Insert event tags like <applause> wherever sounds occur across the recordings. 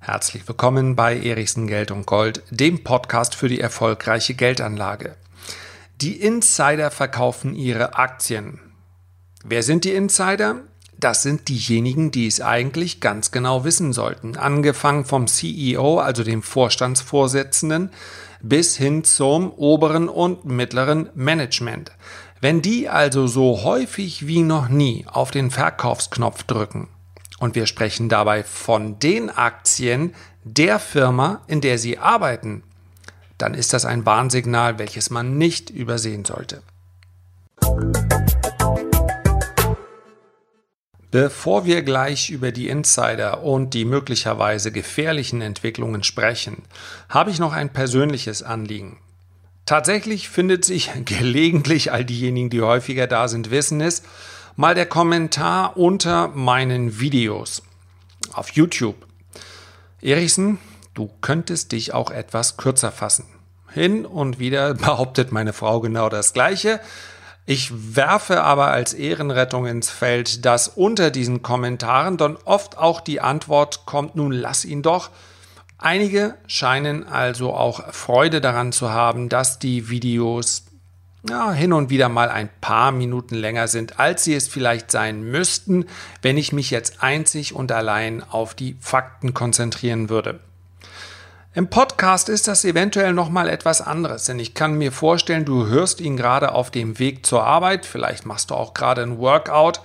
Herzlich willkommen bei Erichsen Geld und Gold, dem Podcast für die erfolgreiche Geldanlage. Die Insider verkaufen ihre Aktien. Wer sind die Insider? Das sind diejenigen, die es eigentlich ganz genau wissen sollten. Angefangen vom CEO, also dem Vorstandsvorsitzenden, bis hin zum oberen und mittleren Management. Wenn die also so häufig wie noch nie auf den Verkaufsknopf drücken, und wir sprechen dabei von den Aktien der Firma, in der Sie arbeiten. Dann ist das ein Warnsignal, welches man nicht übersehen sollte. Bevor wir gleich über die Insider und die möglicherweise gefährlichen Entwicklungen sprechen, habe ich noch ein persönliches Anliegen. Tatsächlich findet sich <laughs> gelegentlich, all diejenigen, die häufiger da sind, wissen es, mal der Kommentar unter meinen Videos auf YouTube. Erichsen, du könntest dich auch etwas kürzer fassen. Hin und wieder <laughs> behauptet meine Frau genau das Gleiche. Ich werfe aber als Ehrenrettung ins Feld, dass unter diesen Kommentaren dann oft auch die Antwort kommt, nun lass ihn doch. Einige scheinen also auch Freude daran zu haben, dass die Videos ja, hin und wieder mal ein paar Minuten länger sind, als sie es vielleicht sein müssten, wenn ich mich jetzt einzig und allein auf die Fakten konzentrieren würde. Im Podcast ist das eventuell noch mal etwas anderes, denn ich kann mir vorstellen, du hörst ihn gerade auf dem Weg zur Arbeit, vielleicht machst du auch gerade ein Workout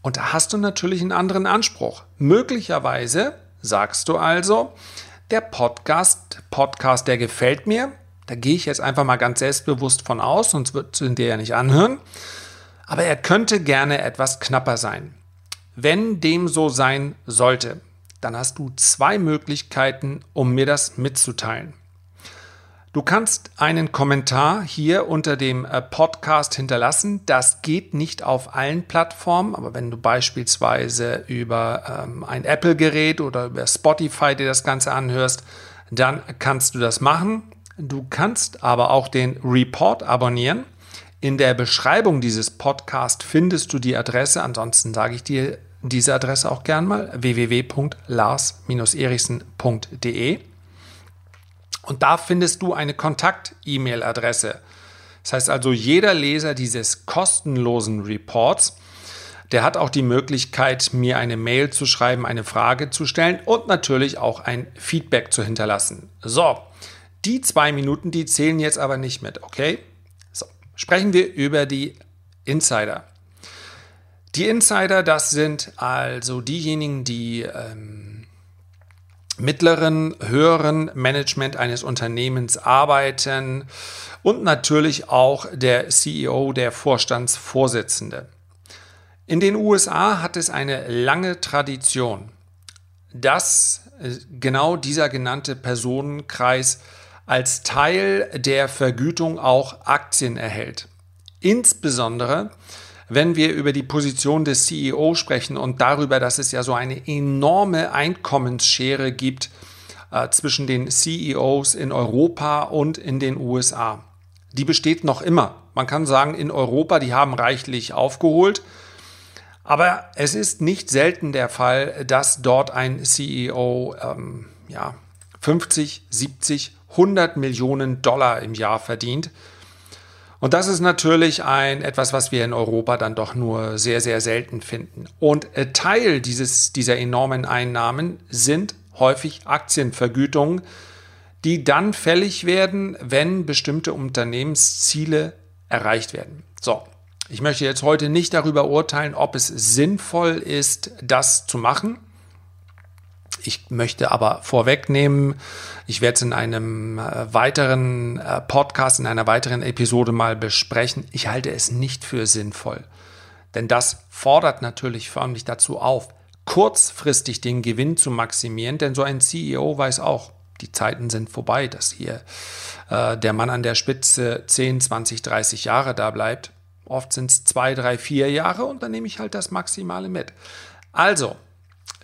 und da hast du natürlich einen anderen Anspruch. Möglicherweise sagst du also, der Podcast, Podcast, der gefällt mir, da gehe ich jetzt einfach mal ganz selbstbewusst von aus, sonst wird ihn dir ja nicht anhören. Aber er könnte gerne etwas knapper sein. Wenn dem so sein sollte, dann hast du zwei Möglichkeiten, um mir das mitzuteilen. Du kannst einen Kommentar hier unter dem äh, Podcast hinterlassen. Das geht nicht auf allen Plattformen, aber wenn du beispielsweise über ähm, ein Apple-Gerät oder über Spotify dir das Ganze anhörst, dann kannst du das machen. Du kannst aber auch den Report abonnieren. In der Beschreibung dieses Podcasts findest du die Adresse. Ansonsten sage ich dir diese Adresse auch gern mal: www.lars-erichsen.de. Und da findest du eine Kontakt-E-Mail-Adresse. Das heißt also, jeder Leser dieses kostenlosen Reports, der hat auch die Möglichkeit, mir eine Mail zu schreiben, eine Frage zu stellen und natürlich auch ein Feedback zu hinterlassen. So, die zwei Minuten, die zählen jetzt aber nicht mit, okay? So, sprechen wir über die Insider. Die Insider, das sind also diejenigen, die ähm, mittleren, höheren Management eines Unternehmens arbeiten und natürlich auch der CEO, der Vorstandsvorsitzende. In den USA hat es eine lange Tradition, dass äh, genau dieser genannte Personenkreis als Teil der Vergütung auch Aktien erhält. Insbesondere, wenn wir über die Position des CEO sprechen und darüber, dass es ja so eine enorme Einkommensschere gibt äh, zwischen den CEOs in Europa und in den USA. Die besteht noch immer. Man kann sagen, in Europa, die haben reichlich aufgeholt. Aber es ist nicht selten der Fall, dass dort ein CEO ähm, ja, 50, 70, 100 Millionen Dollar im Jahr verdient. Und das ist natürlich ein etwas, was wir in Europa dann doch nur sehr, sehr selten finden. Und Teil dieses, dieser enormen Einnahmen sind häufig Aktienvergütungen, die dann fällig werden, wenn bestimmte Unternehmensziele erreicht werden. So, ich möchte jetzt heute nicht darüber urteilen, ob es sinnvoll ist, das zu machen. Ich möchte aber vorwegnehmen, ich werde es in einem äh, weiteren äh, Podcast, in einer weiteren Episode mal besprechen. Ich halte es nicht für sinnvoll. Denn das fordert natürlich förmlich dazu auf, kurzfristig den Gewinn zu maximieren, denn so ein CEO weiß auch, die Zeiten sind vorbei, dass hier äh, der Mann an der Spitze 10, 20, 30 Jahre da bleibt. Oft sind es zwei, drei, vier Jahre und dann nehme ich halt das Maximale mit. Also,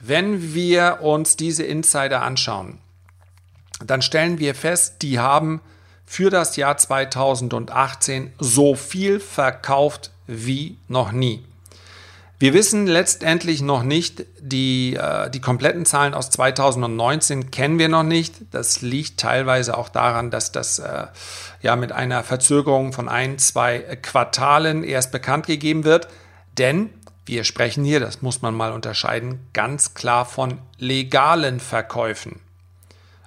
wenn wir uns diese Insider anschauen, dann stellen wir fest, die haben für das Jahr 2018 so viel verkauft wie noch nie. Wir wissen letztendlich noch nicht, die, äh, die kompletten Zahlen aus 2019 kennen wir noch nicht. Das liegt teilweise auch daran, dass das äh, ja mit einer Verzögerung von ein, zwei Quartalen erst bekannt gegeben wird. Denn wir sprechen hier, das muss man mal unterscheiden, ganz klar von legalen Verkäufen.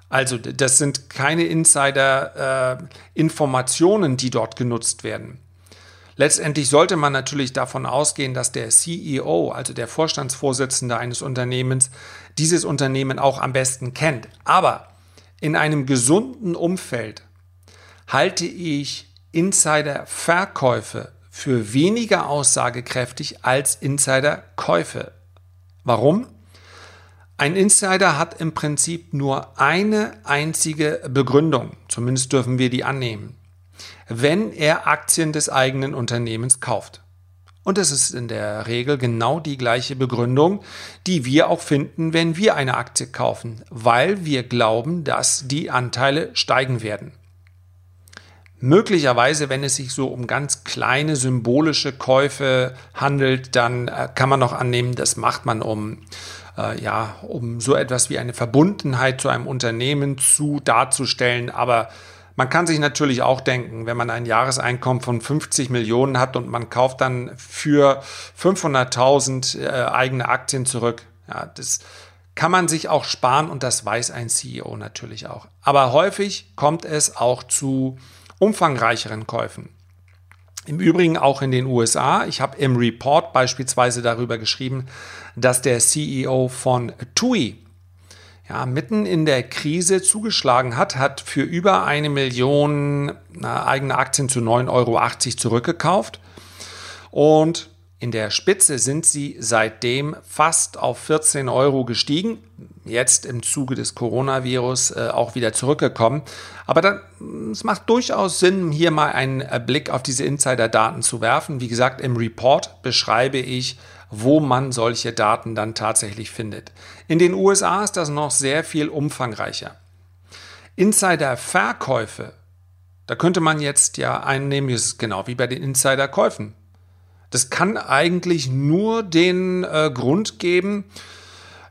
Also das sind keine Insider-Informationen, äh, die dort genutzt werden. Letztendlich sollte man natürlich davon ausgehen, dass der CEO, also der Vorstandsvorsitzende eines Unternehmens, dieses Unternehmen auch am besten kennt. Aber in einem gesunden Umfeld halte ich Insider-Verkäufe für weniger aussagekräftig als Insider-Käufe. Warum? Ein Insider hat im Prinzip nur eine einzige Begründung, zumindest dürfen wir die annehmen wenn er Aktien des eigenen Unternehmens kauft. Und es ist in der Regel genau die gleiche Begründung, die wir auch finden, wenn wir eine Aktie kaufen, weil wir glauben, dass die Anteile steigen werden. Möglicherweise, wenn es sich so um ganz kleine symbolische Käufe handelt, dann äh, kann man noch annehmen, das macht man um äh, ja, um so etwas wie eine Verbundenheit zu einem Unternehmen zu darzustellen, aber man kann sich natürlich auch denken, wenn man ein Jahreseinkommen von 50 Millionen hat und man kauft dann für 500.000 äh, eigene Aktien zurück, ja, das kann man sich auch sparen und das weiß ein CEO natürlich auch. Aber häufig kommt es auch zu umfangreicheren Käufen. Im Übrigen auch in den USA. Ich habe im Report beispielsweise darüber geschrieben, dass der CEO von TUI ja, mitten in der Krise zugeschlagen hat, hat für über eine Million eigene Aktien zu 9,80 Euro zurückgekauft. Und in der Spitze sind sie seitdem fast auf 14 Euro gestiegen. Jetzt im Zuge des Coronavirus äh, auch wieder zurückgekommen. Aber dann, es macht durchaus Sinn, hier mal einen äh, Blick auf diese Insider-Daten zu werfen. Wie gesagt, im Report beschreibe ich wo man solche Daten dann tatsächlich findet. In den USA ist das noch sehr viel umfangreicher. Insider-Verkäufe, da könnte man jetzt ja einnehmen, ist genau wie bei den Insider-Käufen. Das kann eigentlich nur den äh, Grund geben,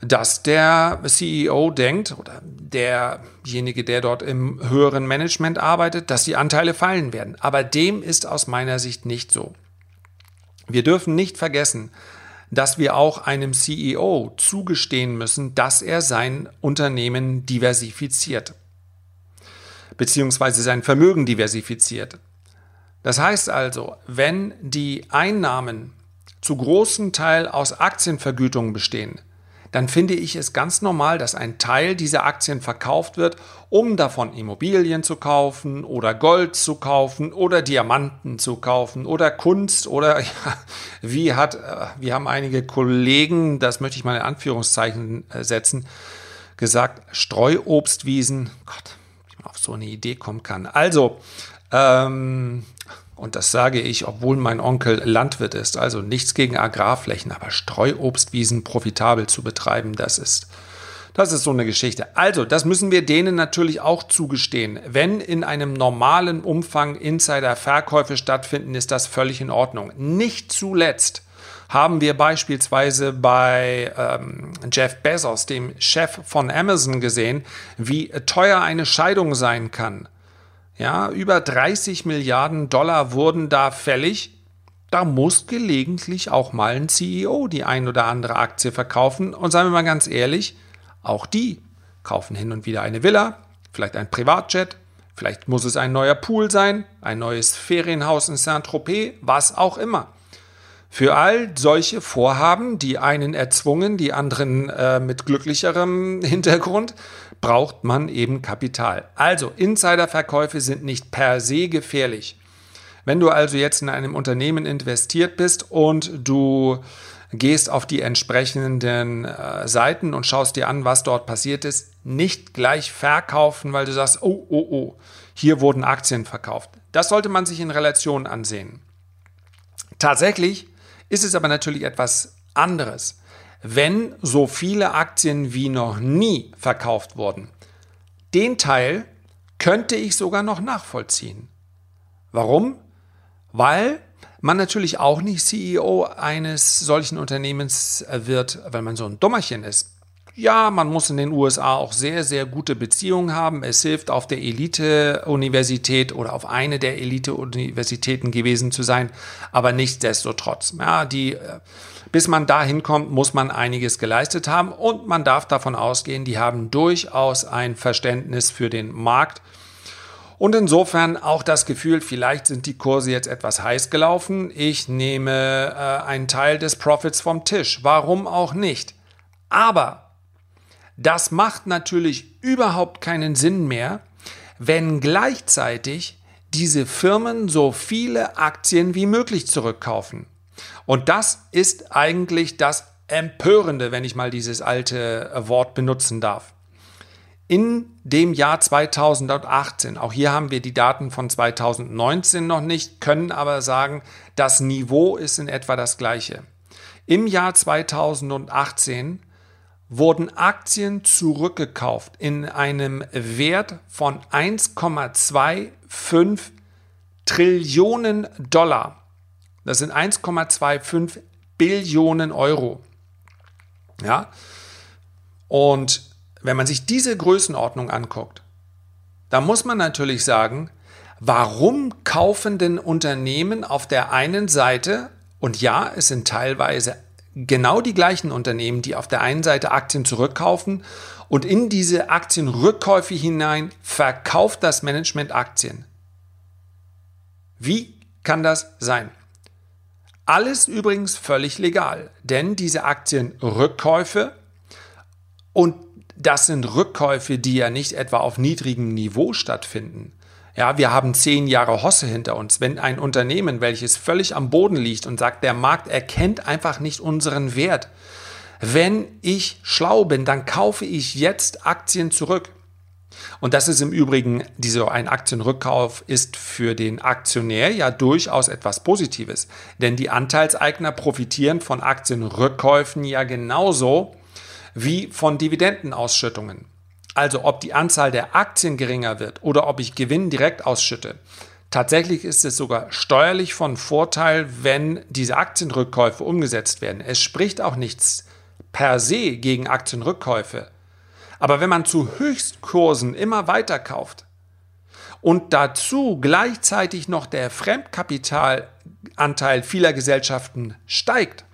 dass der CEO denkt oder derjenige, der dort im höheren Management arbeitet, dass die Anteile fallen werden. Aber dem ist aus meiner Sicht nicht so. Wir dürfen nicht vergessen, dass wir auch einem CEO zugestehen müssen, dass er sein Unternehmen diversifiziert, beziehungsweise sein Vermögen diversifiziert. Das heißt also, wenn die Einnahmen zu großem Teil aus Aktienvergütungen bestehen, dann finde ich es ganz normal, dass ein Teil dieser Aktien verkauft wird, um davon Immobilien zu kaufen oder Gold zu kaufen oder Diamanten zu kaufen oder Kunst oder <laughs> ja, wie hat, äh, wir haben einige Kollegen, das möchte ich mal in Anführungszeichen äh, setzen, gesagt, Streuobstwiesen. Gott, wie man auf so eine Idee kommen kann. Also, ähm, und das sage ich, obwohl mein Onkel Landwirt ist. Also nichts gegen Agrarflächen, aber Streuobstwiesen profitabel zu betreiben, das ist, das ist so eine Geschichte. Also, das müssen wir denen natürlich auch zugestehen. Wenn in einem normalen Umfang Insider-Verkäufe stattfinden, ist das völlig in Ordnung. Nicht zuletzt haben wir beispielsweise bei ähm, Jeff Bezos, dem Chef von Amazon, gesehen, wie teuer eine Scheidung sein kann. Ja, über 30 Milliarden Dollar wurden da fällig. Da muss gelegentlich auch mal ein CEO die ein oder andere Aktie verkaufen. Und seien wir mal ganz ehrlich, auch die kaufen hin und wieder eine Villa, vielleicht ein Privatjet, vielleicht muss es ein neuer Pool sein, ein neues Ferienhaus in Saint-Tropez, was auch immer. Für all solche Vorhaben, die einen erzwungen, die anderen äh, mit glücklicherem Hintergrund, braucht man eben Kapital. Also Insiderverkäufe sind nicht per se gefährlich. Wenn du also jetzt in einem Unternehmen investiert bist und du gehst auf die entsprechenden äh, Seiten und schaust dir an, was dort passiert ist, nicht gleich verkaufen, weil du sagst, oh, oh, oh, hier wurden Aktien verkauft. Das sollte man sich in Relation ansehen. Tatsächlich ist es aber natürlich etwas anderes wenn so viele Aktien wie noch nie verkauft wurden. Den Teil könnte ich sogar noch nachvollziehen. Warum? Weil man natürlich auch nicht CEO eines solchen Unternehmens wird, weil man so ein Dummerchen ist. Ja, man muss in den USA auch sehr, sehr gute Beziehungen haben. Es hilft, auf der Elite-Universität oder auf eine der Elite-Universitäten gewesen zu sein, aber nichtsdestotrotz. Ja, die, äh, bis man dahin kommt, muss man einiges geleistet haben und man darf davon ausgehen, die haben durchaus ein Verständnis für den Markt und insofern auch das Gefühl, vielleicht sind die Kurse jetzt etwas heiß gelaufen. Ich nehme äh, einen Teil des Profits vom Tisch. Warum auch nicht? Aber das macht natürlich überhaupt keinen Sinn mehr, wenn gleichzeitig diese Firmen so viele Aktien wie möglich zurückkaufen. Und das ist eigentlich das Empörende, wenn ich mal dieses alte Wort benutzen darf in dem Jahr 2018, auch hier haben wir die Daten von 2019 noch nicht, können aber sagen, das Niveau ist in etwa das gleiche. Im Jahr 2018 wurden Aktien zurückgekauft in einem Wert von 1,25 Trillionen Dollar. Das sind 1,25 Billionen Euro. Ja? Und wenn man sich diese Größenordnung anguckt, da muss man natürlich sagen, warum kaufen denn Unternehmen auf der einen Seite, und ja, es sind teilweise genau die gleichen Unternehmen, die auf der einen Seite Aktien zurückkaufen und in diese Aktienrückkäufe hinein verkauft das Management Aktien. Wie kann das sein? Alles übrigens völlig legal, denn diese Aktienrückkäufe und das sind Rückkäufe, die ja nicht etwa auf niedrigem Niveau stattfinden. Ja, wir haben zehn Jahre Hosse hinter uns. Wenn ein Unternehmen, welches völlig am Boden liegt und sagt, der Markt erkennt einfach nicht unseren Wert. Wenn ich schlau bin, dann kaufe ich jetzt Aktien zurück. Und das ist im Übrigen, dieser ein Aktienrückkauf ist für den Aktionär ja durchaus etwas Positives. Denn die Anteilseigner profitieren von Aktienrückkäufen ja genauso wie von Dividendenausschüttungen. Also ob die Anzahl der Aktien geringer wird oder ob ich Gewinn direkt ausschütte. Tatsächlich ist es sogar steuerlich von Vorteil, wenn diese Aktienrückkäufe umgesetzt werden. Es spricht auch nichts per se gegen Aktienrückkäufe. Aber wenn man zu Höchstkursen immer weiter kauft und dazu gleichzeitig noch der Fremdkapitalanteil vieler Gesellschaften steigt,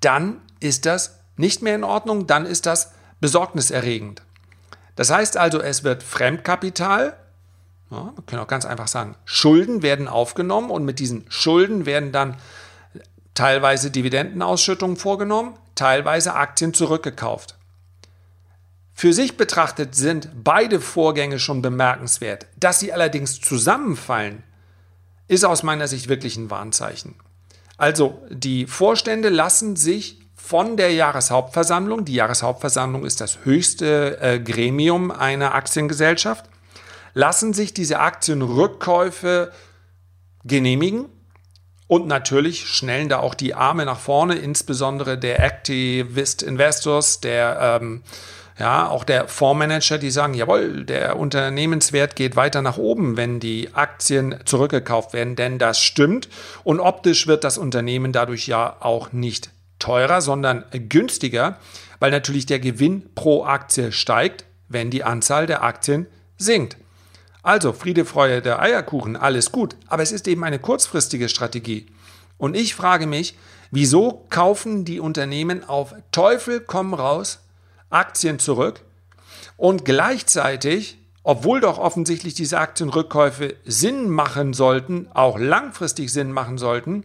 dann ist das nicht mehr in Ordnung, dann ist das besorgniserregend. Das heißt also, es wird Fremdkapital, ja, wir können auch ganz einfach sagen, Schulden werden aufgenommen und mit diesen Schulden werden dann teilweise Dividendenausschüttungen vorgenommen, teilweise Aktien zurückgekauft. Für sich betrachtet sind beide Vorgänge schon bemerkenswert. Dass sie allerdings zusammenfallen, ist aus meiner Sicht wirklich ein Warnzeichen. Also die Vorstände lassen sich von der Jahreshauptversammlung. Die Jahreshauptversammlung ist das höchste äh, Gremium einer Aktiengesellschaft. Lassen sich diese Aktienrückkäufe genehmigen und natürlich schnellen da auch die Arme nach vorne, insbesondere der Activist Investors, der ähm, ja, auch der Fondsmanager, die sagen, jawohl, der Unternehmenswert geht weiter nach oben, wenn die Aktien zurückgekauft werden, denn das stimmt und optisch wird das Unternehmen dadurch ja auch nicht teurer, sondern günstiger, weil natürlich der Gewinn pro Aktie steigt, wenn die Anzahl der Aktien sinkt. Also Friede, Freude, der Eierkuchen, alles gut, aber es ist eben eine kurzfristige Strategie. Und ich frage mich, wieso kaufen die Unternehmen auf Teufel komm raus Aktien zurück und gleichzeitig, obwohl doch offensichtlich diese Aktienrückkäufe Sinn machen sollten, auch langfristig Sinn machen sollten,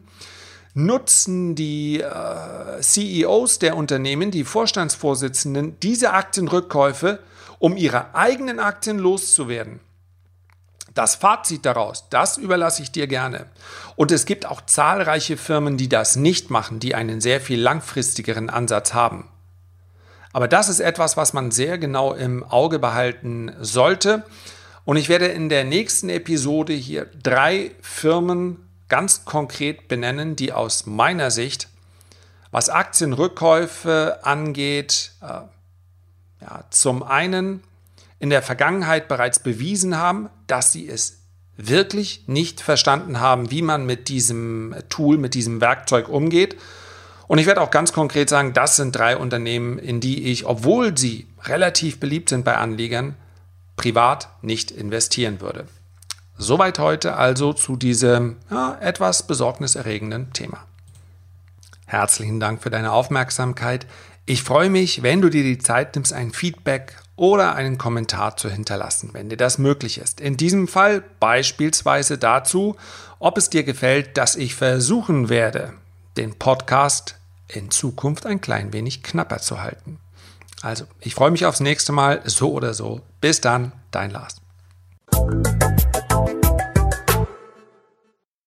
nutzen die äh, CEOs der Unternehmen, die Vorstandsvorsitzenden, diese Aktienrückkäufe, um ihre eigenen Aktien loszuwerden. Das Fazit daraus, das überlasse ich dir gerne. Und es gibt auch zahlreiche Firmen, die das nicht machen, die einen sehr viel langfristigeren Ansatz haben. Aber das ist etwas, was man sehr genau im Auge behalten sollte. Und ich werde in der nächsten Episode hier drei Firmen ganz konkret benennen, die aus meiner Sicht, was Aktienrückkäufe angeht, äh, ja, zum einen in der Vergangenheit bereits bewiesen haben, dass sie es wirklich nicht verstanden haben, wie man mit diesem Tool, mit diesem Werkzeug umgeht. Und ich werde auch ganz konkret sagen, das sind drei Unternehmen, in die ich, obwohl sie relativ beliebt sind bei Anlegern, privat nicht investieren würde. Soweit heute also zu diesem ja, etwas besorgniserregenden Thema. Herzlichen Dank für deine Aufmerksamkeit. Ich freue mich, wenn du dir die Zeit nimmst, ein Feedback oder einen Kommentar zu hinterlassen, wenn dir das möglich ist. In diesem Fall beispielsweise dazu, ob es dir gefällt, dass ich versuchen werde, den Podcast in Zukunft ein klein wenig knapper zu halten. Also, ich freue mich aufs nächste Mal, so oder so. Bis dann, dein Lars.